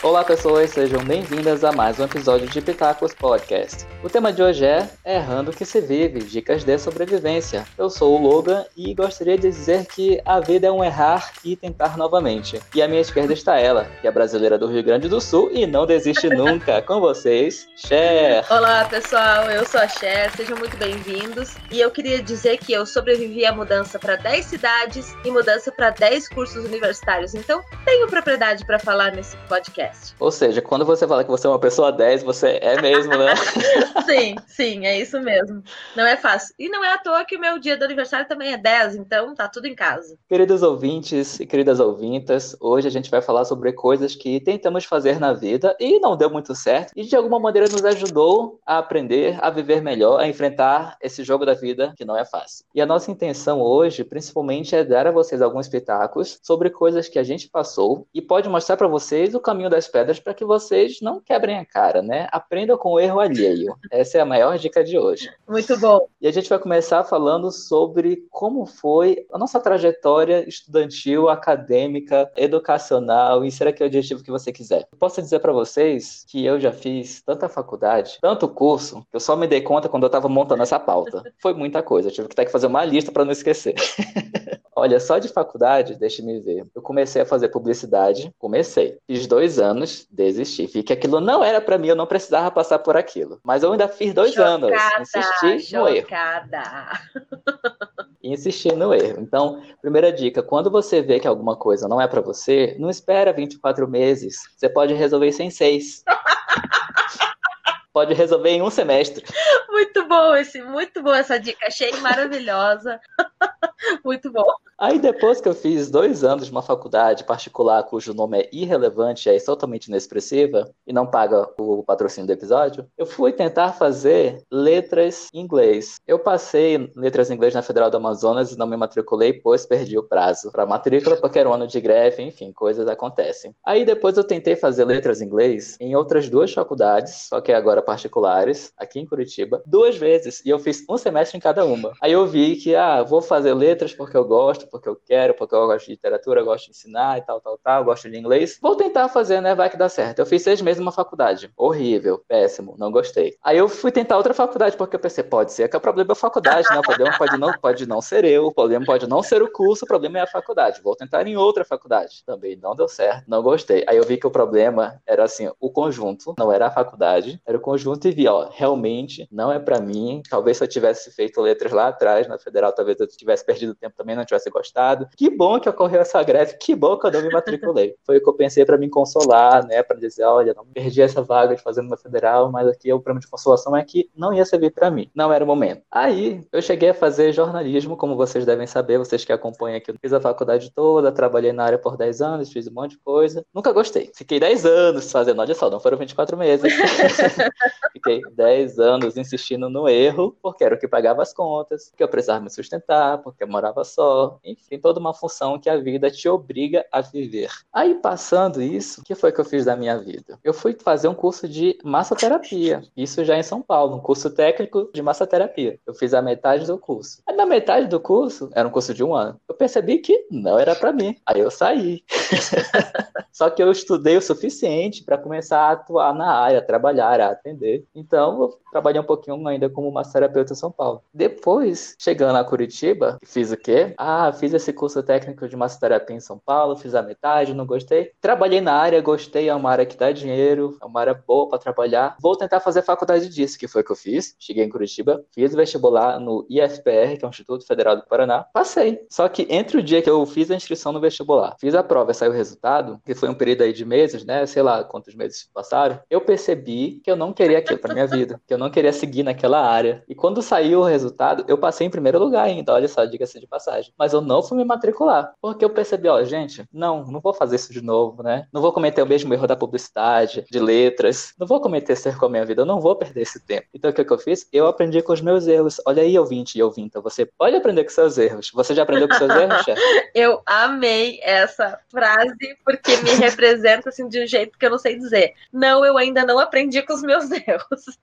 Olá pessoas, sejam bem-vindas a mais um episódio de Pitacos Podcast. O tema de hoje é Errando que se vive, dicas de sobrevivência. Eu sou o Logan e gostaria de dizer que a vida é um errar e tentar novamente. E à minha esquerda está ela, que é brasileira do Rio Grande do Sul e não desiste nunca. Com vocês, Cher. Olá pessoal, eu sou a Cher, sejam muito bem-vindos. E eu queria dizer que eu sobrevivi à mudança para 10 cidades e mudança para 10 cursos universitários. Então, tenho propriedade para falar nesse podcast podcast. Ou seja, quando você fala que você é uma pessoa 10, você é mesmo, né? sim, sim, é isso mesmo. Não é fácil. E não é à toa que o meu dia do aniversário também é 10, então tá tudo em casa. Queridos ouvintes e queridas ouvintas, hoje a gente vai falar sobre coisas que tentamos fazer na vida e não deu muito certo e de alguma maneira nos ajudou a aprender a viver melhor, a enfrentar esse jogo da vida que não é fácil. E a nossa intenção hoje, principalmente, é dar a vocês alguns pitacos sobre coisas que a gente passou e pode mostrar para vocês o caminho da das pedras para que vocês não quebrem a cara, né? Aprendam com o erro alheio. Essa é a maior dica de hoje. Muito bom. E a gente vai começar falando sobre como foi a nossa trajetória estudantil, acadêmica, educacional, e será que é o objetivo que você quiser. Eu posso dizer para vocês que eu já fiz tanta faculdade, tanto curso, que eu só me dei conta quando eu estava montando essa pauta. Foi muita coisa, eu tive que ter que fazer uma lista para não esquecer. Olha, só de faculdade, deixe-me ver. Eu comecei a fazer publicidade, comecei. Fiz dois anos, desisti. Vi que aquilo não era para mim, eu não precisava passar por aquilo. Mas eu ainda fiz dois chocada, anos. Insisti chocada. no erro. Insisti no erro. Então, primeira dica: quando você vê que alguma coisa não é para você, não espera 24 meses. Você pode resolver isso em seis. pode resolver em um semestre. Muito bom esse, muito bom essa dica, achei maravilhosa. muito bom. Aí depois que eu fiz dois anos de uma faculdade particular cujo nome é irrelevante, é totalmente inexpressiva e não paga o patrocínio do episódio, eu fui tentar fazer letras em inglês. Eu passei letras em inglês na Federal do Amazonas e não me matriculei, pois perdi o prazo para matrícula porque era um ano de greve, enfim, coisas acontecem. Aí depois eu tentei fazer letras em inglês em outras duas faculdades, só que agora particulares, aqui em Curitiba, duas vezes, e eu fiz um semestre em cada uma. Aí eu vi que, ah, vou fazer letras porque eu gosto, porque eu quero, porque eu gosto de literatura, gosto de ensinar e tal, tal, tal, gosto de inglês. Vou tentar fazer, né? Vai que dá certo. Eu fiz seis meses numa faculdade. Horrível, péssimo, não gostei. Aí eu fui tentar outra faculdade, porque eu pensei, pode ser que o problema é a faculdade, né? O problema pode não, pode não ser eu, o problema pode não ser o curso, o problema é a faculdade. Vou tentar em outra faculdade. Também não deu certo, não gostei. Aí eu vi que o problema era assim, o conjunto, não era a faculdade, era o conjunto e vi, ó, realmente não é para mim. Talvez se eu tivesse feito letras lá atrás na federal, talvez eu tivesse perdido tempo também, não tivesse gostado. Que bom que ocorreu essa greve, que bom que eu não me matriculei. Foi o que eu pensei para me consolar, né? Para dizer, olha, não perdi essa vaga de fazer uma federal, mas aqui o prêmio de consolação é que não ia servir para mim. Não era o momento. Aí eu cheguei a fazer jornalismo, como vocês devem saber, vocês que acompanham aqui. Eu fiz a faculdade toda, trabalhei na área por 10 anos, fiz um monte de coisa. Nunca gostei. Fiquei 10 anos fazendo, olha só, não foram 24 meses. Fiquei 10 anos insistindo no erro, porque era o que pagava as contas, porque eu precisava me sustentar, porque eu morava só. Enfim, toda uma função que a vida te obriga a viver. Aí, passando isso, o que foi que eu fiz da minha vida? Eu fui fazer um curso de massoterapia. Isso já em São Paulo, um curso técnico de massoterapia. Eu fiz a metade do curso. Aí, na metade do curso, era um curso de um ano, eu percebi que não era para mim. Aí eu saí. Só que eu estudei o suficiente para começar a atuar na área, a trabalhar, a atender. Então, eu trabalhei um pouquinho ainda como massoterapeuta em São Paulo. Depois, chegando a Curitiba, fiz o quê? Ah, fiz esse curso técnico de massoterapia em São Paulo, fiz a metade, não gostei. Trabalhei na área, gostei, é uma área que dá dinheiro, é uma área boa para trabalhar. Vou tentar fazer faculdade disso, que foi o que eu fiz. Cheguei em Curitiba, fiz vestibular no IFPR, que é o Instituto Federal do Paraná. Passei. Só que entre o dia que eu fiz a inscrição no vestibular, fiz a prova saiu o resultado, que foi um período aí de meses, né? Sei lá quantos meses passaram, eu percebi que eu não queria aquilo para minha vida, que eu não queria seguir naquela área. E quando saiu o resultado, eu passei em primeiro lugar ainda, olha só, diga-se de passagem. Mas eu não fui me matricular, porque eu percebi, ó, gente, não, não vou fazer isso de novo, né? Não vou cometer o mesmo erro da publicidade, de letras, não vou cometer esse erro com a minha vida, eu não vou perder esse tempo. Então o que, que eu fiz? Eu aprendi com os meus erros. Olha aí, ouvinte e ouvinta, você pode aprender com seus erros. Você já aprendeu com seus erros, chefe? Eu amei essa frase, porque me representa assim de um jeito que eu não sei dizer. Não, eu ainda não aprendi com os meus erros.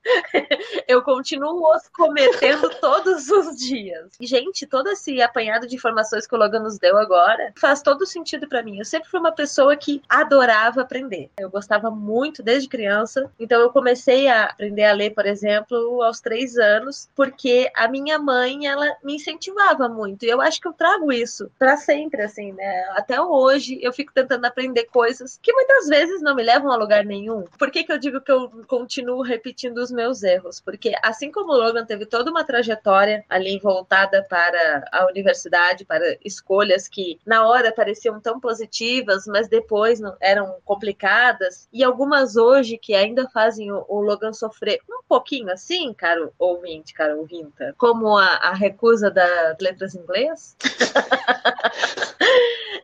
eu continuo os cometendo todos os dias. Gente, toda esse apanhado de informações que o Logan nos deu agora faz todo sentido para mim. Eu sempre fui uma pessoa que adorava aprender. Eu gostava muito desde criança, então eu comecei a aprender a ler, por exemplo, aos três anos, porque a minha mãe ela me incentivava muito. E eu acho que eu trago isso para sempre, assim, né? Até hoje eu fico tentando aprender coisas que muitas vezes não me levam a lugar nenhum. Por que, que eu digo que eu continuo repetindo os meus erros? Porque assim como o Logan teve toda uma trajetória ali voltada para a universidade, para escolhas que na hora pareciam tão positivas, mas depois não, eram complicadas, e algumas hoje que ainda fazem o, o Logan sofrer um pouquinho assim, caro ouvinte, caro ouvinta, como a, a recusa das letras em inglês.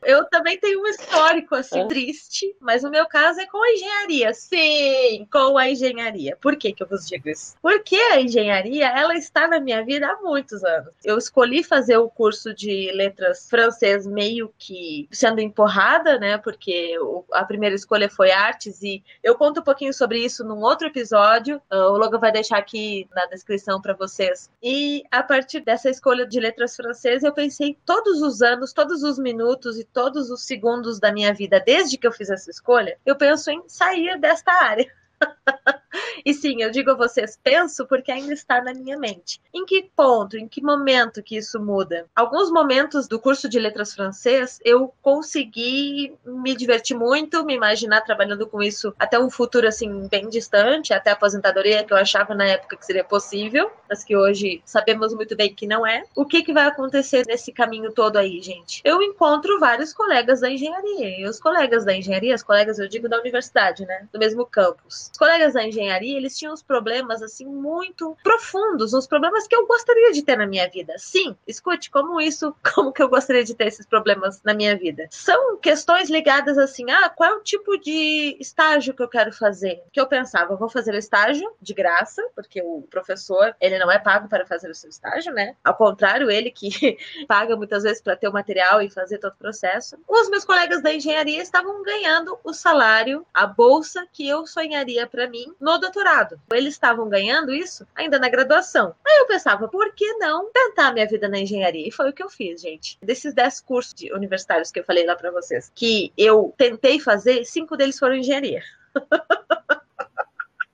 Eu também tenho um histórico assim é. triste, mas o meu caso é com a engenharia. Sim, com a engenharia. Por que que eu vos digo isso? Porque a engenharia, ela está na minha vida há muitos anos. Eu escolhi fazer o curso de letras francês meio que sendo empurrada, né? Porque a primeira escolha foi artes e eu conto um pouquinho sobre isso num outro episódio. Ah, o Logan vai deixar aqui na descrição para vocês. E a partir dessa escolha de letras francês, eu pensei todos os anos, todos os minutos e todos os segundos da minha vida, desde que eu fiz essa escolha, eu penso em sair desta área. e sim, eu digo a vocês, penso porque ainda está na minha mente. Em que ponto, em que momento que isso muda? Alguns momentos do curso de letras francês, eu consegui me divertir muito, me imaginar trabalhando com isso até um futuro assim bem distante, até a aposentadoria que eu achava na época que seria possível, mas que hoje sabemos muito bem que não é. O que que vai acontecer nesse caminho todo aí, gente? Eu encontro vários colegas da engenharia, e os colegas da engenharia, os colegas eu digo da universidade, né, do mesmo campus os colegas da engenharia, eles tinham uns problemas assim muito profundos, uns problemas que eu gostaria de ter na minha vida. Sim, escute, como isso, como que eu gostaria de ter esses problemas na minha vida? São questões ligadas assim, ah, qual é o tipo de estágio que eu quero fazer? Que eu pensava, vou fazer o estágio de graça, porque o professor, ele não é pago para fazer o seu estágio, né? Ao contrário, ele que paga muitas vezes para ter o material e fazer todo o processo. Os meus colegas da engenharia estavam ganhando o salário, a bolsa que eu sonharia para mim no doutorado. Eles estavam ganhando isso ainda na graduação. Aí eu pensava, por que não tentar minha vida na engenharia? E foi o que eu fiz, gente. Desses 10 cursos de universitários que eu falei lá para vocês, que eu tentei fazer, cinco deles foram engenharia.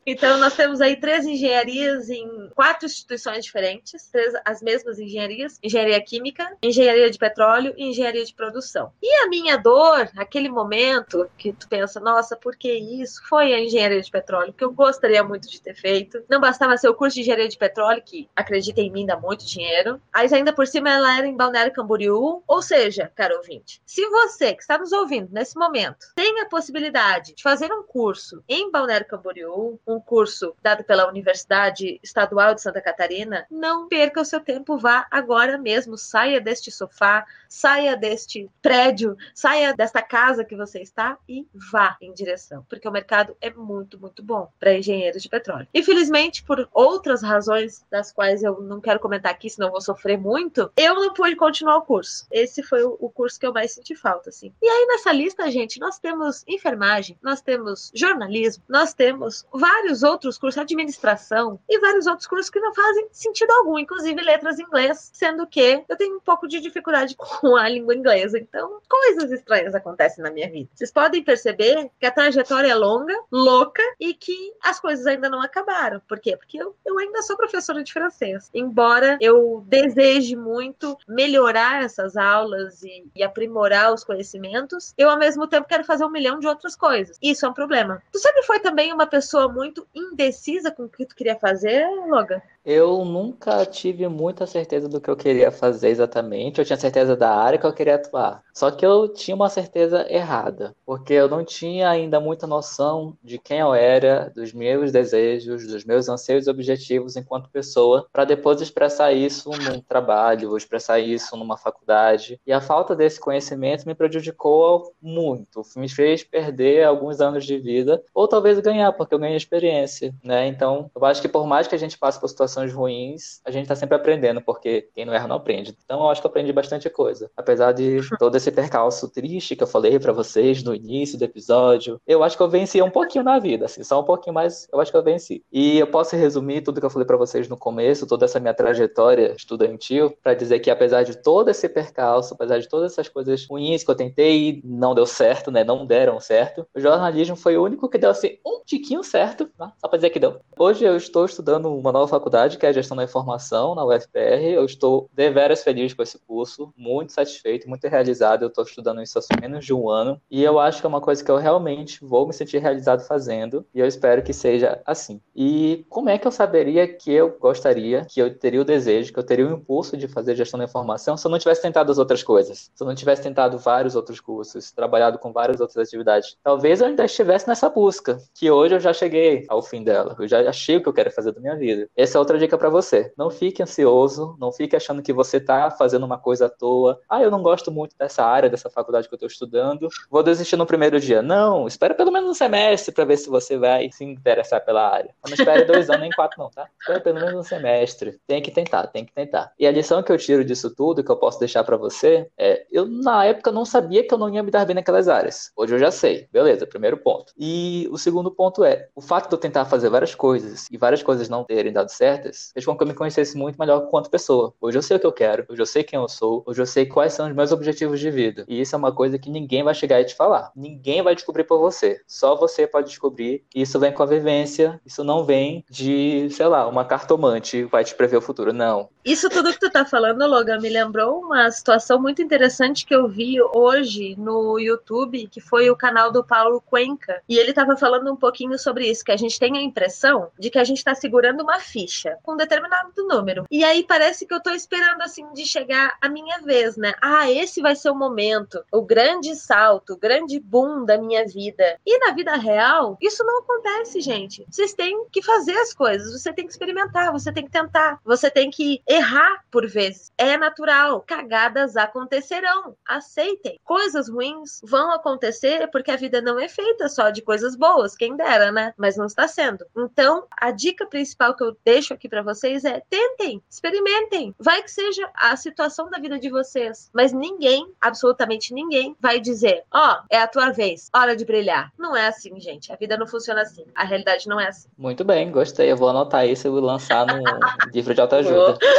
Então, nós temos aí três engenharias em quatro instituições diferentes, três, as mesmas engenharias: engenharia química, engenharia de petróleo e engenharia de produção. E a minha dor, aquele momento que tu pensa, nossa, por que isso? Foi a engenharia de petróleo, que eu gostaria muito de ter feito. Não bastava ser o curso de engenharia de petróleo, que acredita em mim, dá muito dinheiro. Mas ainda por cima ela era em Balneário Camboriú. Ou seja, caro ouvinte, se você que está nos ouvindo nesse momento tem a possibilidade de fazer um curso em Balneário Camboriú, um um curso dado pela Universidade Estadual de Santa Catarina, não perca o seu tempo, vá agora mesmo, saia deste sofá, saia deste prédio, saia desta casa que você está e vá em direção, porque o mercado é muito, muito bom para engenheiros de petróleo. Infelizmente, por outras razões das quais eu não quero comentar aqui, senão vou sofrer muito, eu não pude continuar o curso. Esse foi o curso que eu mais senti falta, assim. E aí nessa lista, gente, nós temos enfermagem, nós temos jornalismo, nós temos vários vários outros cursos, administração e vários outros cursos que não fazem sentido algum, inclusive letras em inglês, sendo que eu tenho um pouco de dificuldade com a língua inglesa. Então, coisas estranhas acontecem na minha vida. Vocês podem perceber que a trajetória é longa, louca e que as coisas ainda não acabaram. Por quê? Porque eu, eu ainda sou professora de francês. Embora eu deseje muito melhorar essas aulas e, e aprimorar os conhecimentos, eu ao mesmo tempo quero fazer um milhão de outras coisas. Isso é um problema. Tu sempre foi também uma pessoa muito muito indecisa com o que tu queria fazer, Logan? Eu nunca tive muita certeza do que eu queria fazer exatamente. Eu tinha certeza da área que eu queria atuar. Só que eu tinha uma certeza errada, porque eu não tinha ainda muita noção de quem eu era, dos meus desejos, dos meus anseios e objetivos enquanto pessoa, para depois expressar isso num trabalho, expressar isso numa faculdade. E a falta desse conhecimento me prejudicou muito, me fez perder alguns anos de vida, ou talvez ganhar, porque eu ganhei experiência experiência, né? Então, eu acho que por mais que a gente passe por situações ruins, a gente está sempre aprendendo, porque quem não erra não aprende. Então, eu acho que eu aprendi bastante coisa. Apesar de todo esse percalço triste que eu falei para vocês no início do episódio, eu acho que eu venci um pouquinho na vida, assim, só um pouquinho mais, eu acho que eu venci. E eu posso resumir tudo que eu falei para vocês no começo, toda essa minha trajetória estudantil, para dizer que apesar de todo esse percalço, apesar de todas essas coisas ruins que eu tentei e não deu certo, né? Não deram certo, o jornalismo foi o único que deu assim um tiquinho certo, tá? só para dizer que deu. Hoje eu estou estudando uma nova faculdade, que é a gestão da informação na UFPR. Eu estou deveras feliz com esse curso, muito satisfeito, muito realizado. Eu estou estudando isso há menos de um ano e eu acho que é uma coisa que eu realmente vou me sentir realizado fazendo e eu espero que seja assim. E como é que eu saberia que eu gostaria, que eu teria o desejo, que eu teria o impulso de fazer gestão da informação se eu não tivesse tentado as outras coisas? Se eu não tivesse tentado vários outros cursos, trabalhado com várias outras atividades? Talvez eu ainda estivesse nessa busca, que hoje eu já cheguei ao fim dela. Eu já achei o que eu quero fazer da minha vida. Essa é outra dica para você. Não fique ansioso, não fique achando que você tá fazendo uma coisa à toa. Ah, eu não gosto muito dessa área, dessa faculdade que eu tô estudando. Vou desistir no primeiro dia. Não, espera pelo menos um semestre para ver se você vai se interessar pela área. Não espere dois anos nem quatro não, tá? Espera pelo menos um semestre. Tem que tentar, tem que tentar. E a lição que eu tiro disso tudo, que eu posso deixar para você, é eu na época não sabia que eu não ia me dar bem naquelas áreas. Hoje eu já sei. Beleza, primeiro ponto. E o segundo ponto é, o fato de eu tentar fazer várias coisas e várias coisas não terem dado certas, fez com que eu me conhecesse muito melhor quanto pessoa. Hoje eu sei o que eu quero, hoje eu sei quem eu sou, hoje eu sei quais são os meus objetivos de vida. E isso é uma coisa que ninguém vai chegar e te falar. Ninguém vai descobrir por você. Só você pode descobrir. Isso vem com a vivência, isso não vem de, sei lá, uma cartomante vai te prever o futuro. Não. Isso tudo que tu tá falando, Logan, me lembrou uma situação muito interessante que eu vi hoje no YouTube, que foi o canal do Paulo Cuenca. E ele tava falando um pouquinho sobre isso, que a gente tem a impressão de que a gente tá segurando uma ficha com um determinado número. E aí parece que eu tô esperando, assim, de chegar a minha vez, né? Ah, esse vai ser o momento, o grande salto, o grande boom da minha vida. E na vida real, isso não acontece, gente. Vocês têm que fazer as coisas, você tem que experimentar, você tem que tentar, você tem que errar por vezes. É natural, cagadas acontecerão. Aceitem. Coisas ruins vão acontecer porque a vida não é feita só de coisas boas, quem dera, né? Mas não está sendo. Então, a dica principal que eu deixo aqui para vocês é tentem, experimentem. Vai que seja a situação da vida de vocês, mas ninguém, absolutamente ninguém, vai dizer: "Ó, oh, é a tua vez, hora de brilhar". Não é assim, gente. A vida não funciona assim. A realidade não é assim. Muito bem, gostei. Eu vou anotar isso e vou lançar no livro de autoajuda.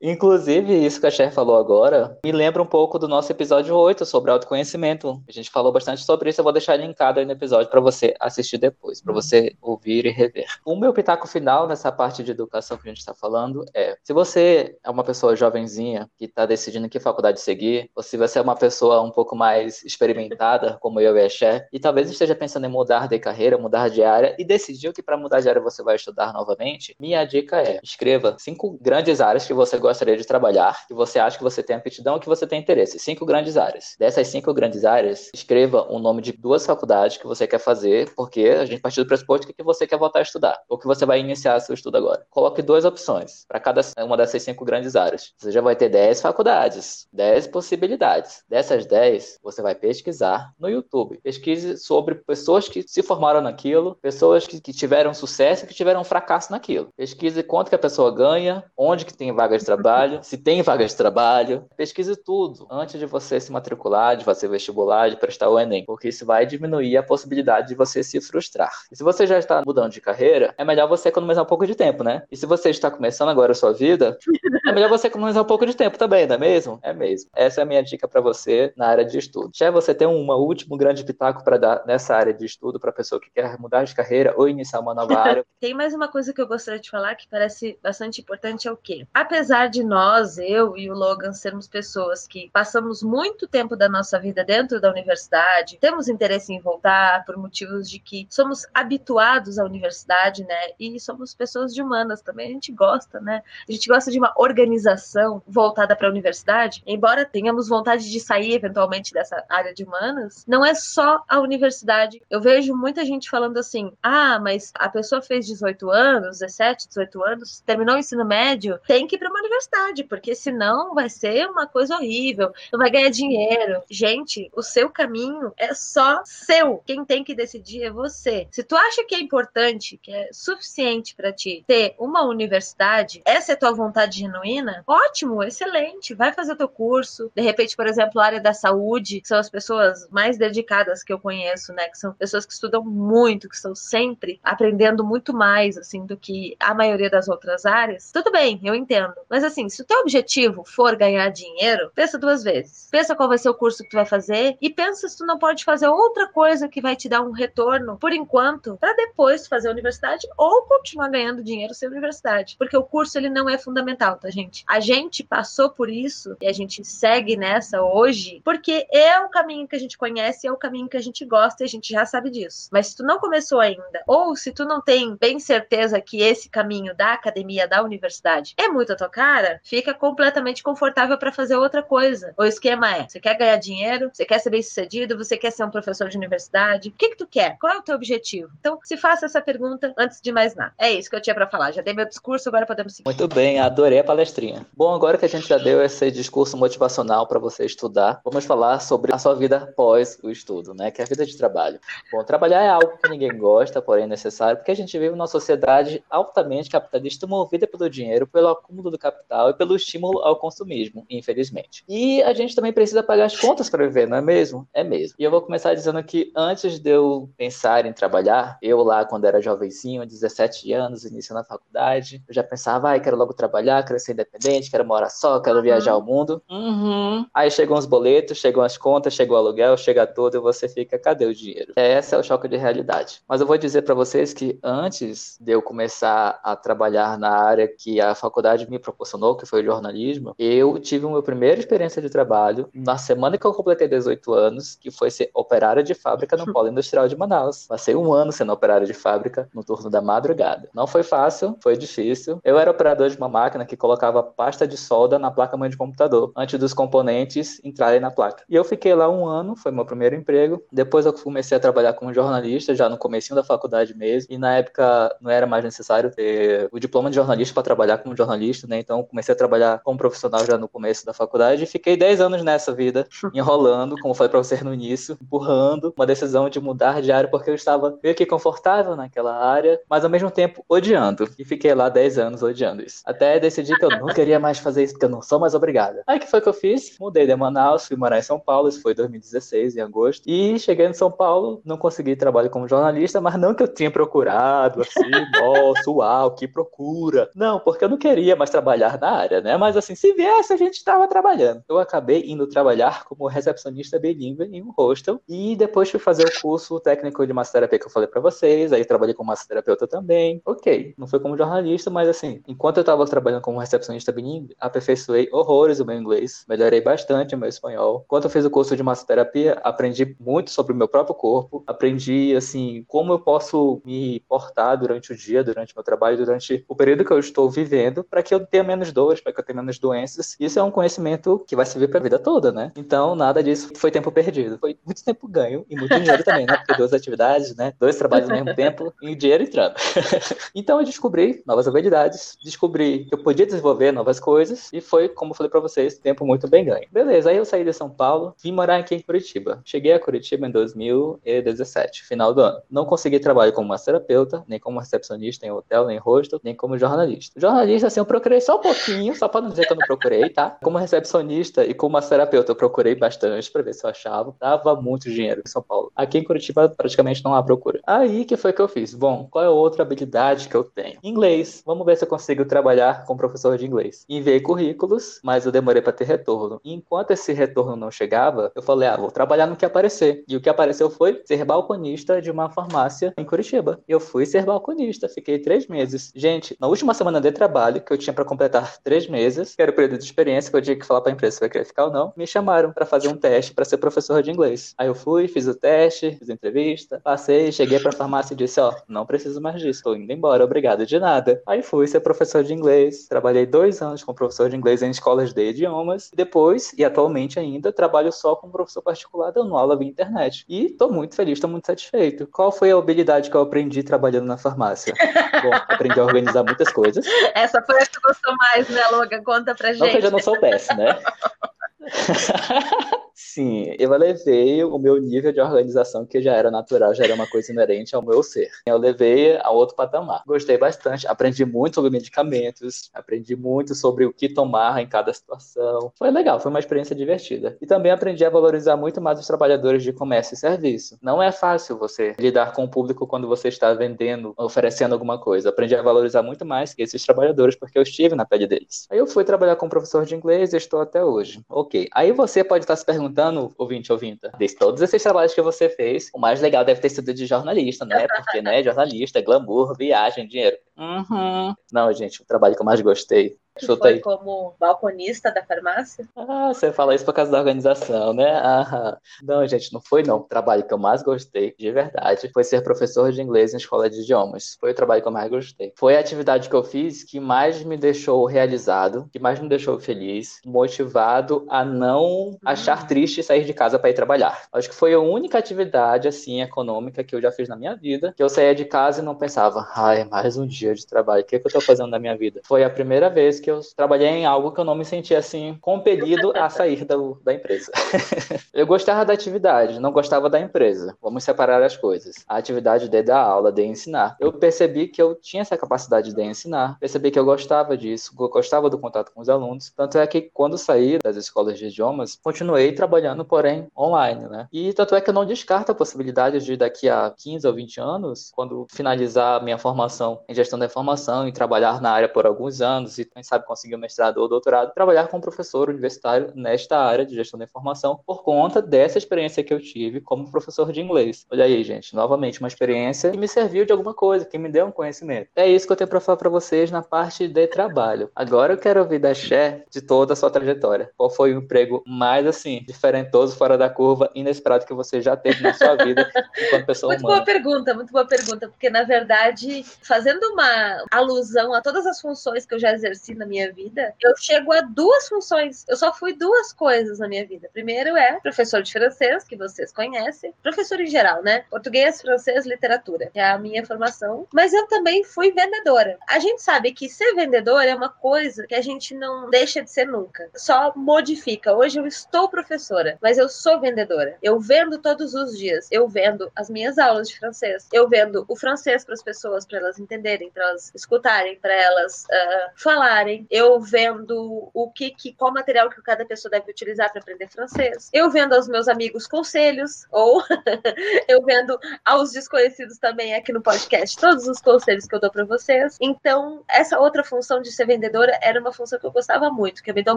Inclusive, isso que a Cher falou agora me lembra um pouco do nosso episódio 8 sobre autoconhecimento. A gente falou bastante sobre isso, eu vou deixar linkado aí no episódio para você assistir depois, para você ouvir e rever. O meu pitaco final nessa parte de educação que a gente está falando é: se você é uma pessoa jovenzinha que está decidindo que faculdade seguir, ou se você é uma pessoa um pouco mais experimentada, como eu e a Cher, e talvez esteja pensando em mudar de carreira, mudar de área, e decidiu que para mudar de área você vai estudar novamente, minha dica é: escreva cinco grandes áreas que você gostaria de trabalhar, que você acha que você tem aptidão, que você tem interesse. Cinco grandes áreas. Dessas cinco grandes áreas, escreva o nome de duas faculdades que você quer fazer, porque a gente partiu do pressuposto que você quer voltar a estudar, ou que você vai iniciar seu estudo agora. Coloque duas opções para cada uma dessas cinco grandes áreas. Você já vai ter dez faculdades, dez possibilidades. Dessas dez, você vai pesquisar no YouTube. Pesquise sobre pessoas que se formaram naquilo, pessoas que, que tiveram sucesso e que tiveram fracasso naquilo. Pesquise quanto que a pessoa ganha, onde que tem vagas de trabalho, se tem vagas de trabalho. Pesquise tudo antes de você se matricular, de fazer vestibular, de prestar o Enem, porque isso vai diminuir a possibilidade de você se frustrar. E se você já está mudando de carreira, é melhor você economizar um pouco de tempo, né? E se você está começando agora a sua vida, é melhor você economizar um pouco de tempo também, não é mesmo? É mesmo. Essa é a minha dica para você na área de estudo. Já você tem um último grande pitaco para dar nessa área de estudo para pessoa que quer mudar de carreira ou iniciar uma nova área? tem mais uma coisa que eu gostaria de falar que parece bastante importante é o quê? Apesar apesar de nós, eu e o Logan, sermos pessoas que passamos muito tempo da nossa vida dentro da universidade, temos interesse em voltar por motivos de que somos habituados à universidade, né? E somos pessoas de humanas também, a gente gosta, né? A gente gosta de uma organização voltada para a universidade, embora tenhamos vontade de sair eventualmente dessa área de humanas, não é só a universidade. Eu vejo muita gente falando assim: ah, mas a pessoa fez 18 anos, 17, 18 anos, terminou o ensino médio, tem que ir para uma universidade universidade, porque senão vai ser uma coisa horrível, não vai ganhar dinheiro. Gente, o seu caminho é só seu. Quem tem que decidir é você. Se tu acha que é importante, que é suficiente para ti ter uma universidade, essa é tua vontade genuína, ótimo, excelente. Vai fazer o teu curso. De repente, por exemplo, a área da saúde, que são as pessoas mais dedicadas que eu conheço, né? Que são pessoas que estudam muito, que estão sempre aprendendo muito mais, assim, do que a maioria das outras áreas. Tudo bem, eu entendo. Mas assim, se o teu objetivo for ganhar dinheiro, pensa duas vezes. Pensa qual vai ser o curso que tu vai fazer e pensa se tu não pode fazer outra coisa que vai te dar um retorno por enquanto, para depois fazer a universidade ou continuar ganhando dinheiro sem universidade. Porque o curso ele não é fundamental, tá, gente? A gente passou por isso e a gente segue nessa hoje porque é o caminho que a gente conhece, é o caminho que a gente gosta e a gente já sabe disso. Mas se tu não começou ainda, ou se tu não tem bem certeza que esse caminho da academia, da universidade é muito a tua cara, fica completamente confortável para fazer outra coisa. O esquema é: você quer ganhar dinheiro, você quer ser bem sucedido, você quer ser um professor de universidade, o que que tu quer? Qual é o teu objetivo? Então, se faça essa pergunta antes de mais nada. É isso que eu tinha para falar. Já dei meu discurso, agora podemos seguir. Muito bem, adorei a palestrinha. Bom, agora que a gente já deu esse discurso motivacional para você estudar, vamos falar sobre a sua vida após o estudo, né? Que é a vida de trabalho. Bom, trabalhar é algo que ninguém gosta, porém é necessário, porque a gente vive numa sociedade altamente capitalista, movida pelo dinheiro, pelo acúmulo do capital e pelo estímulo ao consumismo, infelizmente. E a gente também precisa pagar as contas para viver, não é mesmo? É mesmo. E eu vou começar dizendo que antes de eu pensar em trabalhar, eu lá quando era jovencinho, 17 anos, iniciando a faculdade, eu já pensava, ai, quero logo trabalhar, quero ser independente, quero morar só, quero viajar ao mundo. Uhum. Aí chegam os boletos, chegam as contas, chega o aluguel, chega tudo e você fica, cadê o dinheiro? Esse é o choque de realidade. Mas eu vou dizer para vocês que antes de eu começar a trabalhar na área que a faculdade me proporcionou, que foi o jornalismo, eu tive uma primeira experiência de trabalho na semana que eu completei 18 anos, que foi ser operária de fábrica no Polo Industrial de Manaus. Passei um ano sendo operária de fábrica no turno da madrugada. Não foi fácil, foi difícil. Eu era operador de uma máquina que colocava pasta de solda na placa-mãe de computador, antes dos componentes entrarem na placa. E eu fiquei lá um ano, foi meu primeiro emprego. Depois eu comecei a trabalhar como jornalista, já no começo da faculdade mesmo. E na época não era mais necessário ter o diploma de jornalista para trabalhar como jornalista, né? Então comecei a trabalhar como profissional já no começo da faculdade e fiquei 10 anos nessa vida, enrolando, como falei para você no início, empurrando uma decisão de mudar de área porque eu estava meio que confortável naquela área, mas ao mesmo tempo odiando. E fiquei lá 10 anos odiando isso. Até decidi que eu não queria mais fazer isso, porque eu não sou mais obrigada. Aí que foi que eu fiz? Mudei de Manaus, fui morar em São Paulo, isso foi 2016, em agosto. E cheguei em São Paulo, não consegui trabalho como jornalista, mas não que eu tinha procurado, assim, nossa, uau, que procura. Não, porque eu não queria mais trabalhar na área, né? Mas assim, se viesse, a gente estava trabalhando. Eu acabei indo trabalhar como recepcionista bilíngue em um hostel e depois fui fazer o curso técnico de massoterapia que eu falei para vocês, aí trabalhei como massoterapeuta também. Ok, não foi como jornalista, mas assim, enquanto eu estava trabalhando como recepcionista bilíngue, aperfeiçoei horrores o meu inglês, melhorei bastante o meu espanhol. Enquanto eu fiz o curso de massoterapia, aprendi muito sobre o meu próprio corpo, aprendi assim como eu posso me portar durante o dia, durante o meu trabalho, durante o período que eu estou vivendo, para que eu tenha menos dores, para que eu tenha menos doenças. Isso é um conhecimento que vai servir para a vida toda, né? Então, nada disso foi tempo perdido. Foi muito tempo ganho e muito dinheiro também, né? Porque duas atividades, né? Dois trabalhos ao mesmo tempo e dinheiro entrando. então, eu descobri novas habilidades, descobri que eu podia desenvolver novas coisas e foi, como eu falei para vocês, tempo muito bem ganho. Beleza, aí eu saí de São Paulo, vim morar aqui em Curitiba. Cheguei a Curitiba em 2017, final do ano. Não consegui trabalho como massoterapeuta, nem como recepcionista em hotel, nem hostel, nem como jornalista. Jornalista, assim, eu procurei só pouquinho, só para não dizer que eu não procurei, tá? Como recepcionista e como massoterapeuta, eu procurei bastante para ver se eu achava. Dava muito dinheiro em São Paulo. Aqui em Curitiba, praticamente não há procura. Aí que foi que eu fiz? Bom, qual é a outra habilidade que eu tenho? Inglês. Vamos ver se eu consigo trabalhar como professor de inglês. Enviei currículos, mas eu demorei para ter retorno. E enquanto esse retorno não chegava, eu falei, ah, vou trabalhar no que aparecer. E o que apareceu foi ser balconista de uma farmácia em Curitiba. Eu fui ser balconista, fiquei três meses. Gente, na última semana de trabalho, que eu tinha para completar três meses, que era o período de experiência que eu tinha que falar para a empresa se vai querer ficar ou não, me chamaram para fazer um teste para ser professor de inglês. Aí eu fui, fiz o teste fiz entrevista, passei, cheguei pra farmácia e disse, ó, não preciso mais disso, tô indo embora, obrigado de nada. Aí fui ser professor de inglês, trabalhei dois anos como professor de inglês em escolas de idiomas, e depois, e atualmente ainda, trabalho só como professor particular dando aula via internet. E tô muito feliz, tô muito satisfeito. Qual foi a habilidade que eu aprendi trabalhando na farmácia? Bom, aprendi a organizar muitas coisas. Essa foi a que gostou mais, né, Logan? Conta pra gente. Não que eu já não soubesse, né? Sim, eu elevei o meu nível de organização, que já era natural, já era uma coisa inerente ao meu ser. Eu levei a outro patamar. Gostei bastante, aprendi muito sobre medicamentos, aprendi muito sobre o que tomar em cada situação. Foi legal, foi uma experiência divertida. E também aprendi a valorizar muito mais os trabalhadores de comércio e serviço. Não é fácil você lidar com o público quando você está vendendo, oferecendo alguma coisa. Aprendi a valorizar muito mais esses trabalhadores, porque eu estive na pele deles. Aí eu fui trabalhar como professor de inglês e estou até hoje. Ok. Aí você pode estar se perguntando ouvinte, ouvinta, de todos esses trabalhos que você fez, o mais legal deve ter sido de jornalista, né? Porque, né, jornalista, glamour, viagem, dinheiro. Uhum. Não, gente, o trabalho que eu mais gostei que foi aí. como balconista da farmácia? Ah, você fala isso por causa da organização, né? Ah, não, gente, não foi não. O trabalho que eu mais gostei, de verdade, foi ser professor de inglês em escola de idiomas. Foi o trabalho que eu mais gostei. Foi a atividade que eu fiz que mais me deixou realizado, que mais me deixou feliz, motivado a não hum. achar triste sair de casa para ir trabalhar. Acho que foi a única atividade, assim, econômica que eu já fiz na minha vida, que eu saía de casa e não pensava, ai, mais um dia de trabalho, o que, é que eu tô fazendo na minha vida? Foi a primeira vez que que eu trabalhei em algo que eu não me sentia assim compelido a sair da, da empresa. eu gostava da atividade, não gostava da empresa. Vamos separar as coisas. A atividade de dar aula, de ensinar. Eu percebi que eu tinha essa capacidade de ensinar, percebi que eu gostava disso, gostava do contato com os alunos. Tanto é que quando saí das escolas de idiomas, continuei trabalhando, porém, online, né? E tanto é que eu não descarto a possibilidade de daqui a 15 ou 20 anos, quando finalizar minha formação em gestão da informação e trabalhar na área por alguns anos e sabe sabe, conseguir o mestrado ou doutorado, trabalhar como professor universitário nesta área de gestão da informação por conta dessa experiência que eu tive como professor de inglês. Olha aí, gente, novamente uma experiência que me serviu de alguma coisa, que me deu um conhecimento. É isso que eu tenho para falar para vocês na parte de trabalho. Agora eu quero ouvir da Cher de toda a sua trajetória. Qual foi o emprego mais assim, diferentoso, fora da curva, inesperado que você já teve na sua vida enquanto pessoa muito humana? Muito boa pergunta, muito boa pergunta, porque na verdade, fazendo uma alusão a todas as funções que eu já exerci na minha vida, eu chego a duas funções. Eu só fui duas coisas na minha vida. Primeiro é professor de francês, que vocês conhecem, professor em geral, né? Português, francês, literatura. É a minha formação. Mas eu também fui vendedora. A gente sabe que ser vendedor é uma coisa que a gente não deixa de ser nunca. Só modifica. Hoje eu estou professora, mas eu sou vendedora. Eu vendo todos os dias. Eu vendo as minhas aulas de francês. Eu vendo o francês para as pessoas, para elas entenderem, para elas escutarem, para elas uh, falarem eu vendo o que, que qual material que cada pessoa deve utilizar para aprender francês. Eu vendo aos meus amigos conselhos, ou eu vendo aos desconhecidos também aqui no podcast todos os conselhos que eu dou para vocês. Então, essa outra função de ser vendedora era uma função que eu gostava muito, que eu me dou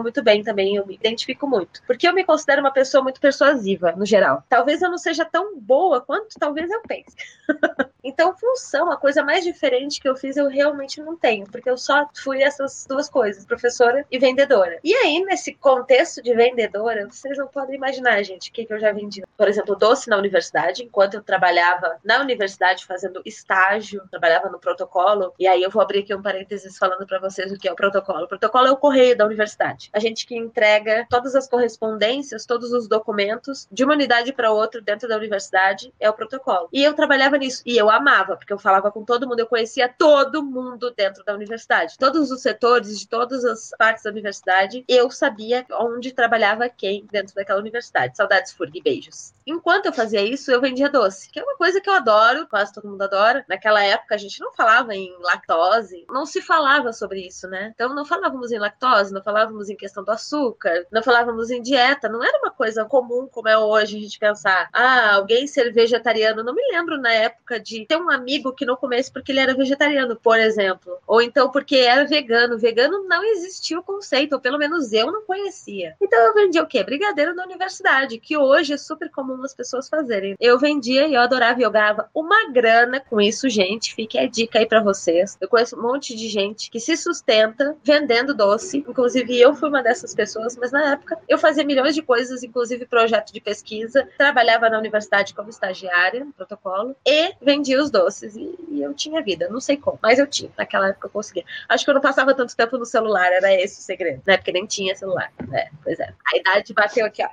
muito bem também, eu me identifico muito. Porque eu me considero uma pessoa muito persuasiva, no geral. Talvez eu não seja tão boa quanto talvez eu pense. então, função, a coisa mais diferente que eu fiz, eu realmente não tenho, porque eu só fui essas duas coisas, professora e vendedora. E aí, nesse contexto de vendedora, vocês não podem imaginar, gente, o que, que eu já vendi. Por exemplo, doce na universidade, enquanto eu trabalhava na universidade fazendo estágio, trabalhava no protocolo, e aí eu vou abrir aqui um parênteses falando para vocês o que é o protocolo. O protocolo é o correio da universidade. A gente que entrega todas as correspondências, todos os documentos de uma unidade para outra dentro da universidade, é o protocolo. E eu trabalhava nisso, e eu amava, porque eu falava com todo mundo, eu conhecia todo mundo dentro da universidade. Todos os setores, de todas as partes da universidade, eu sabia onde trabalhava quem dentro daquela universidade. Saudades, Furg, beijos. Enquanto eu fazia isso, eu vendia doce, que é uma coisa que eu adoro, quase todo mundo adora. Naquela época a gente não falava em lactose, não se falava sobre isso, né? Então não falávamos em lactose, não falávamos em questão do açúcar, não falávamos em dieta, não era uma coisa comum como é hoje a gente pensar, ah, alguém ser vegetariano. Não me lembro na época de de ter um amigo que não comesse porque ele era vegetariano, por exemplo. Ou então porque era vegano. Vegano não existia o conceito, ou pelo menos eu não conhecia. Então eu vendia o quê? Brigadeiro na universidade, que hoje é super comum as pessoas fazerem. Eu vendia e eu adorava e eu ganhava uma grana com isso, gente. Fique a dica aí para vocês. Eu conheço um monte de gente que se sustenta vendendo doce. Inclusive eu fui uma dessas pessoas, mas na época eu fazia milhões de coisas, inclusive projeto de pesquisa, trabalhava na universidade como estagiária, no protocolo, e vendia os doces. E, e eu tinha vida, não sei como, mas eu tinha. Naquela época eu conseguia. Acho que eu não passava tanto tempo no celular, era esse o segredo, né? Porque nem tinha celular. É, pois é. A idade bateu aqui, ó,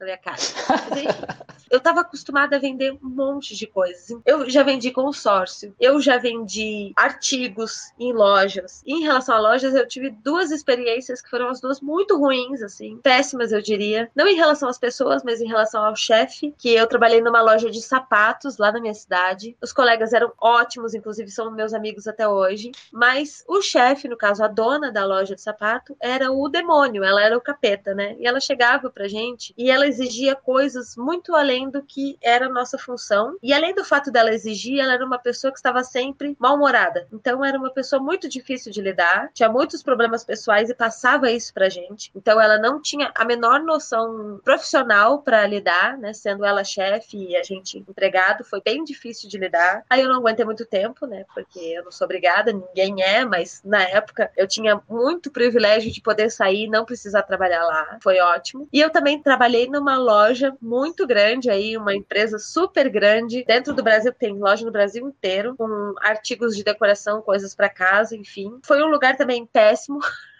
na minha cara. Mas, eu estava acostumada a vender um monte de coisas. Eu já vendi consórcio, eu já vendi artigos em lojas. E em relação a lojas, eu tive duas experiências que foram as duas muito ruins, assim, péssimas, eu diria. Não em relação às pessoas, mas em relação ao chefe, que eu trabalhei numa loja de sapatos lá na minha cidade. Os colegas eram ótimos, inclusive são meus amigos até hoje. Mas o chefe, no caso, a dona da loja de sapato, era o demônio, ela era o capeta, né? E ela chegava pra gente e ela exigia coisas muito além do que era nossa função. E além do fato dela exigir, ela era uma pessoa que estava sempre mal-humorada. Então era uma pessoa muito difícil de lidar, tinha muitos problemas pessoais e passava isso pra gente. Então ela não tinha a menor noção profissional para lidar, né? Sendo ela chefe e a gente empregado, foi bem difícil de lidar. Aí eu não aguentei muito tempo, né? Porque eu não sou obrigada, ninguém é, mas na época eu tinha muito privilégio de poder sair não precisar trabalhar lá. Foi ótimo. E eu também trabalhei numa loja muito grande aí, uma empresa super grande dentro do Brasil, tem loja no Brasil inteiro, com artigos de decoração, coisas para casa, enfim. Foi um lugar também péssimo.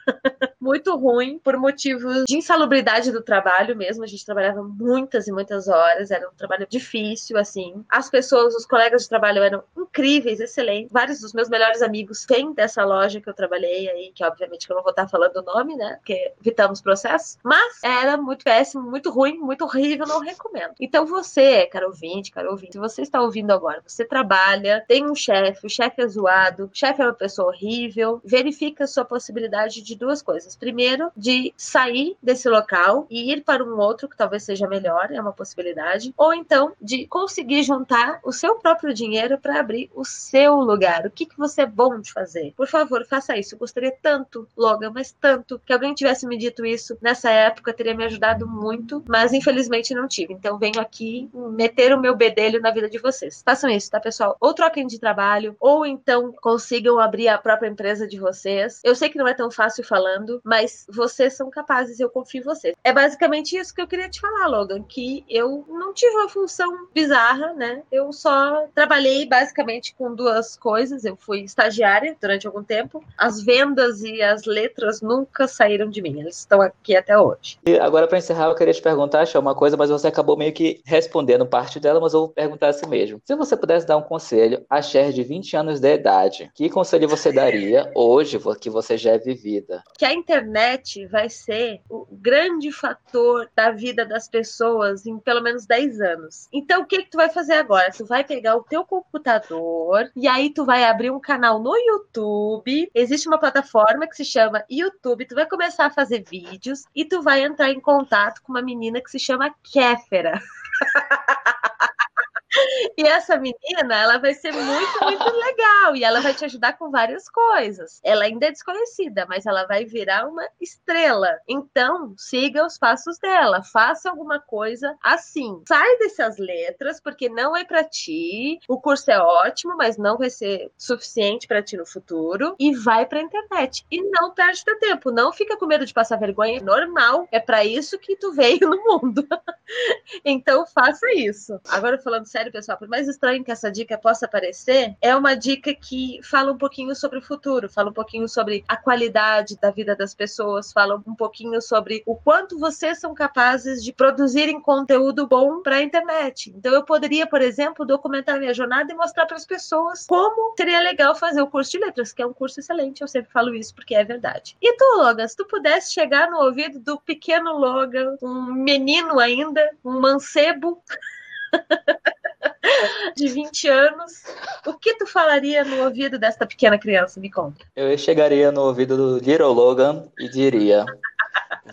muito ruim por motivos de insalubridade do trabalho mesmo. A gente trabalhava muitas e muitas horas, era um trabalho difícil, assim. As pessoas, os colegas de trabalho eram incríveis, excelentes. Vários dos meus melhores amigos vêm dessa loja que eu trabalhei aí, que obviamente que eu não vou estar falando o nome, né? Porque evitamos processos. Mas era muito péssimo, muito ruim, muito horrível, não recomendo. Então você, cara ouvinte, cara ouvinte, se você está ouvindo agora, você trabalha, tem um chefe, o chefe é zoado, o chefe é uma pessoa horrível, verifica a sua possibilidade de de duas coisas. Primeiro, de sair desse local e ir para um outro que talvez seja melhor, é uma possibilidade. Ou então, de conseguir juntar o seu próprio dinheiro para abrir o seu lugar. O que, que você é bom de fazer? Por favor, faça isso. Eu gostaria tanto, Logan, mas tanto, que alguém tivesse me dito isso nessa época, teria me ajudado muito, mas infelizmente não tive. Então, venho aqui meter o meu bedelho na vida de vocês. Façam isso, tá, pessoal? Ou troquem de trabalho, ou então consigam abrir a própria empresa de vocês. Eu sei que não é tão fácil falando, mas vocês são capazes, eu confio em vocês. É basicamente isso que eu queria te falar, Logan, que eu não tive uma função bizarra, né? Eu só trabalhei basicamente com duas coisas. Eu fui estagiária durante algum tempo. As vendas e as letras nunca saíram de mim, eles estão aqui até hoje. E agora, para encerrar, eu queria te perguntar, achar uma coisa, mas você acabou meio que respondendo parte dela, mas eu vou perguntar assim mesmo. Se você pudesse dar um conselho a Cher de 20 anos de idade, que conselho você daria hoje, que você já é vivida? Vida. Que a internet vai ser o grande fator da vida das pessoas em pelo menos 10 anos. Então, o que, que tu vai fazer agora? Tu vai pegar o teu computador e aí tu vai abrir um canal no YouTube. Existe uma plataforma que se chama YouTube. Tu vai começar a fazer vídeos e tu vai entrar em contato com uma menina que se chama Kéfera. E essa menina, ela vai ser muito, muito legal. E ela vai te ajudar com várias coisas. Ela ainda é desconhecida, mas ela vai virar uma estrela. Então, siga os passos dela. Faça alguma coisa assim. Sai dessas letras, porque não é para ti. O curso é ótimo, mas não vai ser suficiente para ti no futuro. E vai pra internet. E não perde teu tempo. Não fica com medo de passar vergonha. É normal. É para isso que tu veio no mundo. então, faça isso. Agora, falando sério, sério, pessoal, por mais estranho que essa dica possa parecer, é uma dica que fala um pouquinho sobre o futuro, fala um pouquinho sobre a qualidade da vida das pessoas, fala um pouquinho sobre o quanto vocês são capazes de produzirem conteúdo bom para a internet. Então, eu poderia, por exemplo, documentar minha jornada e mostrar para as pessoas como seria legal fazer o curso de letras, que é um curso excelente, eu sempre falo isso porque é verdade. E tu, Logan, se tu pudesse chegar no ouvido do pequeno Logan, um menino ainda, um mancebo, de 20 anos, o que tu falaria no ouvido desta pequena criança? Me conta. Eu chegaria no ouvido do Little Logan e diria: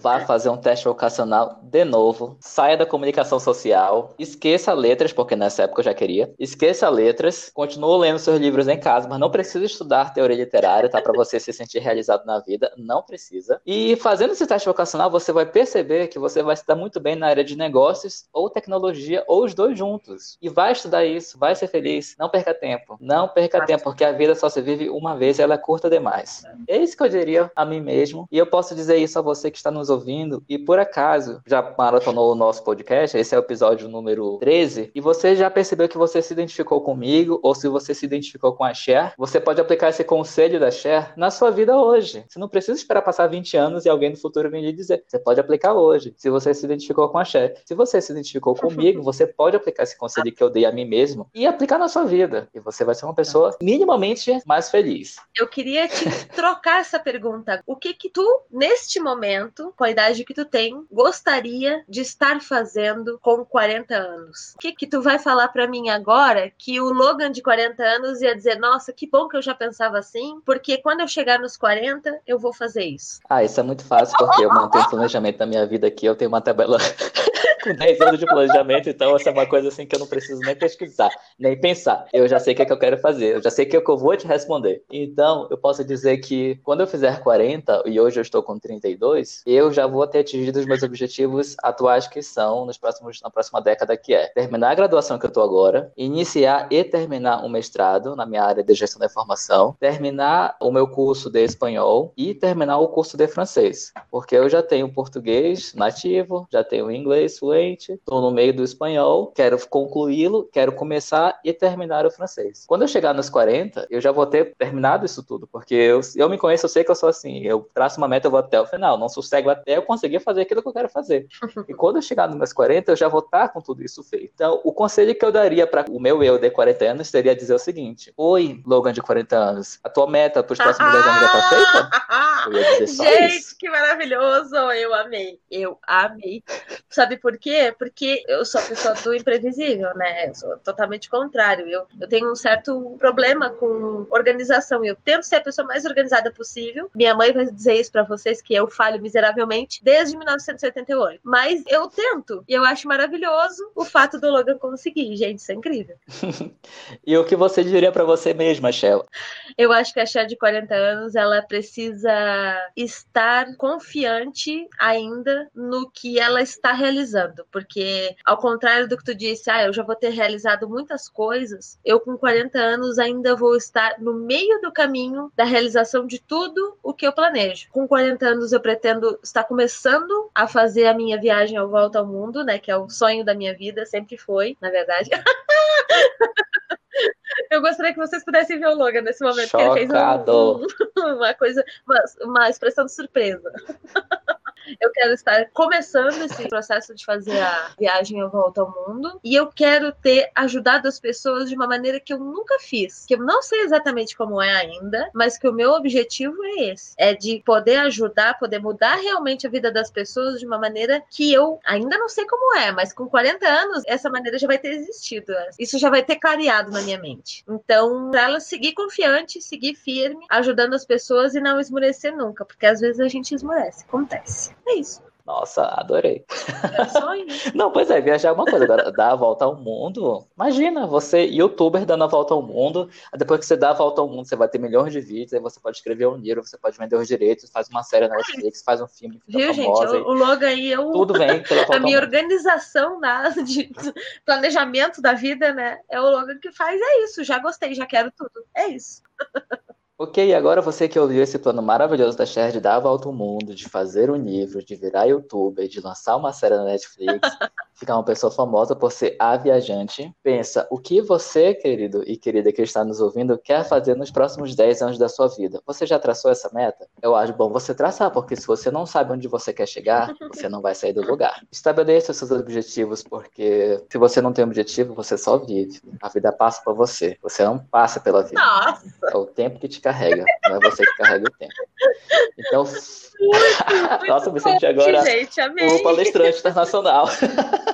Vá fazer um teste vocacional de novo. Saia da comunicação social. Esqueça letras, porque nessa época eu já queria. Esqueça letras. Continue lendo seus livros em casa, mas não precisa estudar teoria literária, tá? Para você se sentir realizado na vida. Não precisa. E fazendo esse teste vocacional, você vai perceber que você vai se dar muito bem na área de negócios ou tecnologia, ou os dois juntos. E vai estudar isso, vai ser feliz. Não perca tempo. Não perca tempo, porque a vida só se vive uma vez e ela é curta demais. É isso que eu diria a mim mesmo. E eu posso dizer isso a você que está nos ouvindo e por acaso já maratonou o nosso podcast, esse é o episódio número 13, e você já percebeu que você se identificou comigo ou se você se identificou com a Cher, você pode aplicar esse conselho da Cher na sua vida hoje. Você não precisa esperar passar 20 anos e alguém no futuro vir lhe dizer. Você pode aplicar hoje, se você se identificou com a Cher. Se você se identificou comigo, você pode aplicar esse conselho que eu dei a mim mesmo e aplicar na sua vida. E você vai ser uma pessoa minimamente mais feliz. Eu queria te trocar essa pergunta. O que que tu, neste momento, com a idade que tu tem, gostaria de estar fazendo com 40 anos? O que que tu vai falar para mim agora que o Logan de 40 anos ia dizer, nossa, que bom que eu já pensava assim, porque quando eu chegar nos 40, eu vou fazer isso. Ah, isso é muito fácil, porque eu mantenho o planejamento da minha vida aqui, eu tenho uma tabela com 10 anos de planejamento, então essa é uma coisa assim que eu não preciso nem pesquisar, nem pensar. Eu já sei o que, é que eu quero fazer, eu já sei o que, é que eu vou te responder. Então, eu posso dizer que quando eu fizer 40, e hoje eu estou com 32, eu já vou ter atingido os meus objetivos atuais que são nos próximos, na próxima década, que é terminar a graduação que eu estou agora, iniciar e terminar um mestrado na minha área de gestão da informação, terminar o meu curso de espanhol e terminar o curso de francês, porque eu já tenho português nativo, já tenho inglês fluente, estou no meio do espanhol, quero concluí-lo, quero começar e terminar o francês. Quando eu chegar nos 40, eu já vou ter terminado isso tudo, porque eu, eu me conheço, eu sei que eu sou assim, eu traço uma meta, eu vou até o final, não sossego até eu conseguir fazer aquilo que eu quero fazer. E quando eu chegar nos meus 40, eu já vou estar com tudo isso feito. Então, o conselho que eu daria para o meu eu de 40 anos seria dizer o seguinte: Oi, Logan de 40 anos, a tua meta para os próximos 10 anos já está feita? Eu ia dizer só Gente, isso. que maravilhoso! Eu amei. Eu amei. Sabe por quê? Porque eu sou a pessoa do imprevisível, né? Eu sou totalmente contrário. Eu, eu tenho um certo problema com organização. Eu tento ser a pessoa mais organizada possível. Minha mãe vai dizer isso para vocês, que eu falho miseravelmente desde 1978. Mas eu tento. E eu acho maravilhoso o fato do Logan conseguir. Gente, isso é incrível. e o que você diria para você mesma, Shell? Eu acho que a Shell de 40 anos, ela precisa estar confiante ainda no que ela está realizando, porque ao contrário do que tu disse, ah, eu já vou ter realizado muitas coisas, eu com 40 anos ainda vou estar no meio do caminho da realização de tudo o que eu planejo. Com 40 anos eu pretendo estar começando a fazer a minha viagem ao volta ao mundo, né, que é o sonho da minha vida, sempre foi, na verdade. Eu gostaria que vocês pudessem ver o Logan nesse momento, Chocado. que ele fez um, um, uma coisa, uma, uma expressão de surpresa. Eu quero estar começando esse processo de fazer a viagem à volta ao mundo e eu quero ter ajudado as pessoas de uma maneira que eu nunca fiz, que eu não sei exatamente como é ainda, mas que o meu objetivo é esse, é de poder ajudar, poder mudar realmente a vida das pessoas de uma maneira que eu ainda não sei como é, mas com 40 anos essa maneira já vai ter existido, isso já vai ter clareado na minha mente. Então, para ela seguir confiante, seguir firme, ajudando as pessoas e não esmurecer nunca, porque às vezes a gente esmurece, acontece. É isso. Nossa, adorei. É só isso. Não, pois é, viajar é uma coisa. Agora, dar a volta ao mundo. Imagina, você, youtuber, dando a volta ao mundo. Depois que você dá a volta ao mundo, você vai ter milhões de vídeos. Aí você pode escrever um livro, você pode vender os direitos, faz uma série na Netflix, faz um filme. Viu, famosa, gente? O, o logo aí, eu. Tudo vem pela volta A minha organização na, de planejamento da vida, né? É o logo que faz, é isso. Já gostei, já quero tudo. É isso. Ok, agora você que ouviu esse plano maravilhoso da Cher de dar a volta ao mundo, de fazer um livro, de virar youtuber, de lançar uma série na Netflix, ficar uma pessoa famosa por ser a viajante, pensa o que você, querido e querida que está nos ouvindo, quer fazer nos próximos 10 anos da sua vida. Você já traçou essa meta? Eu acho bom você traçar, porque se você não sabe onde você quer chegar, você não vai sair do lugar. Estabeleça seus objetivos, porque se você não tem objetivo, você só vive. A vida passa por você. Você não passa pela vida. Nossa. É o tempo que te carrega, não é você que carrega o tempo. Então, muito, muito nossa, me senti agora gente, o palestrante internacional.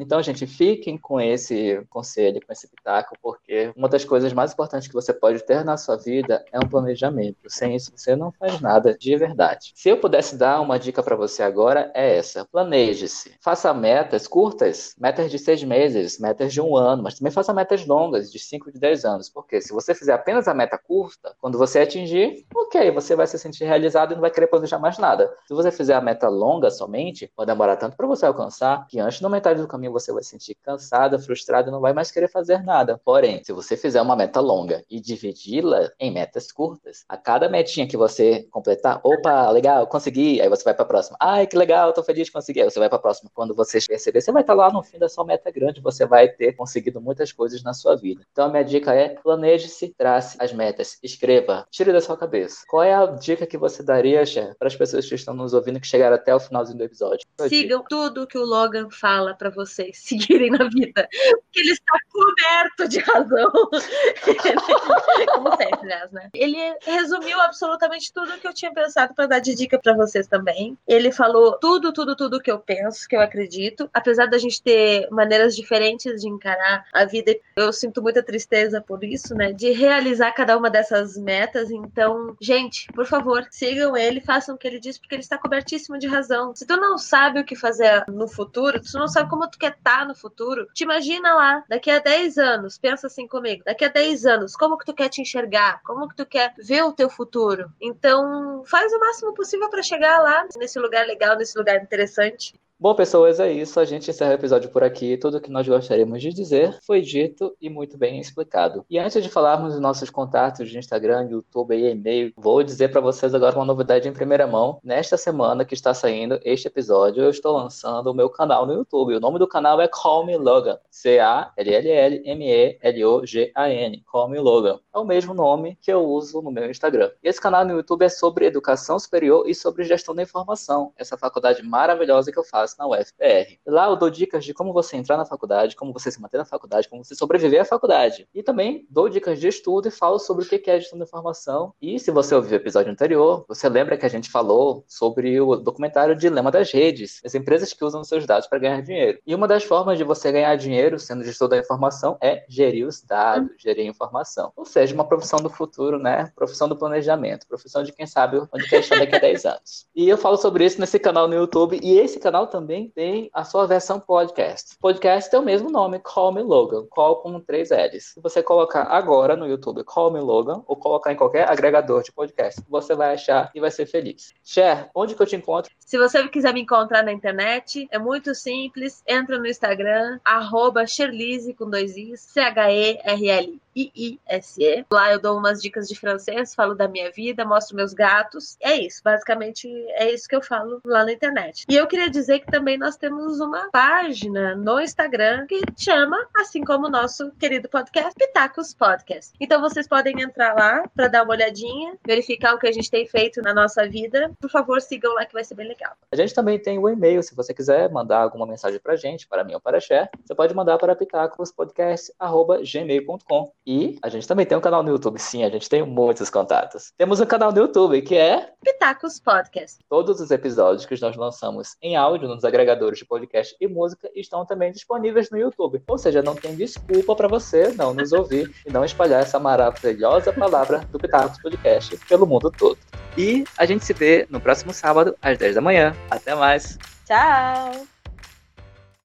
Então, gente, fiquem com esse conselho, com esse pitaco, porque uma das coisas mais importantes que você pode ter na sua vida é um planejamento. Sem isso, você não faz nada de verdade. Se eu pudesse dar uma dica para você agora, é essa: planeje-se. Faça metas curtas, metas de seis meses, metas de um ano, mas também faça metas longas, de cinco, de dez anos. Porque se você fizer apenas a meta curta, quando você atingir, ok, você vai se sentir realizado e não vai querer planejar mais nada. Se você fizer a meta longa somente, pode demorar tanto para você alcançar que antes da metade do caminho você vai se sentir cansada, frustrada não vai mais querer fazer nada. Porém, se você fizer uma meta longa e dividi-la em metas curtas, a cada metinha que você completar, opa, legal, consegui, aí você vai para a próxima. Ai, que legal, tô feliz de conseguir. Aí você vai para a próxima. Quando você perceber, você vai estar lá no fim da sua meta grande, você vai ter conseguido muitas coisas na sua vida. Então a minha dica é planeje-se, trace as metas, escreva, tire da sua cabeça. Qual é a dica que você daria, Cher, para as pessoas que estão nos ouvindo que chegaram até o finalzinho do episódio? Sigam tudo que o Logan fala para vocês seguirem na vida, porque ele está coberto de razão. Como sempre, aliás, né? Ele resumiu absolutamente tudo que eu tinha pensado para dar de dica para vocês também. Ele falou tudo, tudo, tudo que eu penso, que eu acredito. Apesar da gente ter maneiras diferentes de encarar a vida, eu sinto muita tristeza por isso, né? De realizar cada uma dessas metas. Então, gente, por favor, sigam ele, façam o que ele diz, porque ele está cobertíssimo de razão. Se tu não sabe o que fazer no futuro, tu não sabe como tu quer tá no futuro, te imagina lá, daqui a 10 anos, pensa assim comigo, daqui a 10 anos, como que tu quer te enxergar? Como que tu quer ver o teu futuro? Então, faz o máximo possível para chegar lá, nesse lugar legal, nesse lugar interessante. Bom, pessoas, é isso. A gente encerra o episódio por aqui. Tudo o que nós gostaríamos de dizer foi dito e muito bem explicado. E antes de falarmos dos nossos contatos de Instagram, YouTube e e-mail, vou dizer para vocês agora uma novidade em primeira mão. Nesta semana que está saindo este episódio, eu estou lançando o meu canal no YouTube. O nome do canal é Call Me Logan. C-A-L-L-L-M-E-L-O-G-A-N. Call Me Logan. É o mesmo nome que eu uso no meu Instagram. E esse canal no YouTube é sobre educação superior e sobre gestão da informação. Essa faculdade maravilhosa que eu faço na UFPR. Lá eu dou dicas de como você entrar na faculdade, como você se manter na faculdade, como você sobreviver à faculdade. E também dou dicas de estudo e falo sobre o que é gestão da informação. E se você ouviu o episódio anterior, você lembra que a gente falou sobre o documentário Dilema das Redes, as empresas que usam seus dados para ganhar dinheiro. E uma das formas de você ganhar dinheiro sendo gestor da informação é gerir os dados, gerir a informação. Ou seja, uma profissão do futuro, né? Profissão do planejamento, profissão de quem sabe onde quer estar daqui a 10 anos. E eu falo sobre isso nesse canal no YouTube e esse canal também também tem a sua versão podcast. Podcast tem o mesmo nome, Call Me Logan, Call com três L's. Se você colocar agora no YouTube Call Me Logan ou colocar em qualquer agregador de podcast, você vai achar e vai ser feliz. Cher, onde que eu te encontro? Se você quiser me encontrar na internet, é muito simples. Entra no Instagram, arroba Sherlize com dois I's, C-H-E-R-L. I-I-S-E. Lá eu dou umas dicas de francês, falo da minha vida, mostro meus gatos. É isso, basicamente é isso que eu falo lá na internet. E eu queria dizer que também nós temos uma página no Instagram que chama, assim como o nosso querido podcast, Pitacos Podcast. Então vocês podem entrar lá para dar uma olhadinha, verificar o que a gente tem feito na nossa vida. Por favor, sigam lá que vai ser bem legal. A gente também tem o e-mail, se você quiser mandar alguma mensagem pra gente, para mim ou para a Cher, você pode mandar para pitacospodcast.gmail.com. E a gente também tem um canal no YouTube. Sim, a gente tem muitos contatos. Temos um canal no YouTube que é Pitacos Podcast. Todos os episódios que nós lançamos em áudio nos agregadores de podcast e música estão também disponíveis no YouTube. Ou seja, não tem desculpa para você não nos ouvir e não espalhar essa maravilhosa palavra do Pitacos Podcast pelo mundo todo. E a gente se vê no próximo sábado às 10 da manhã. Até mais. Tchau.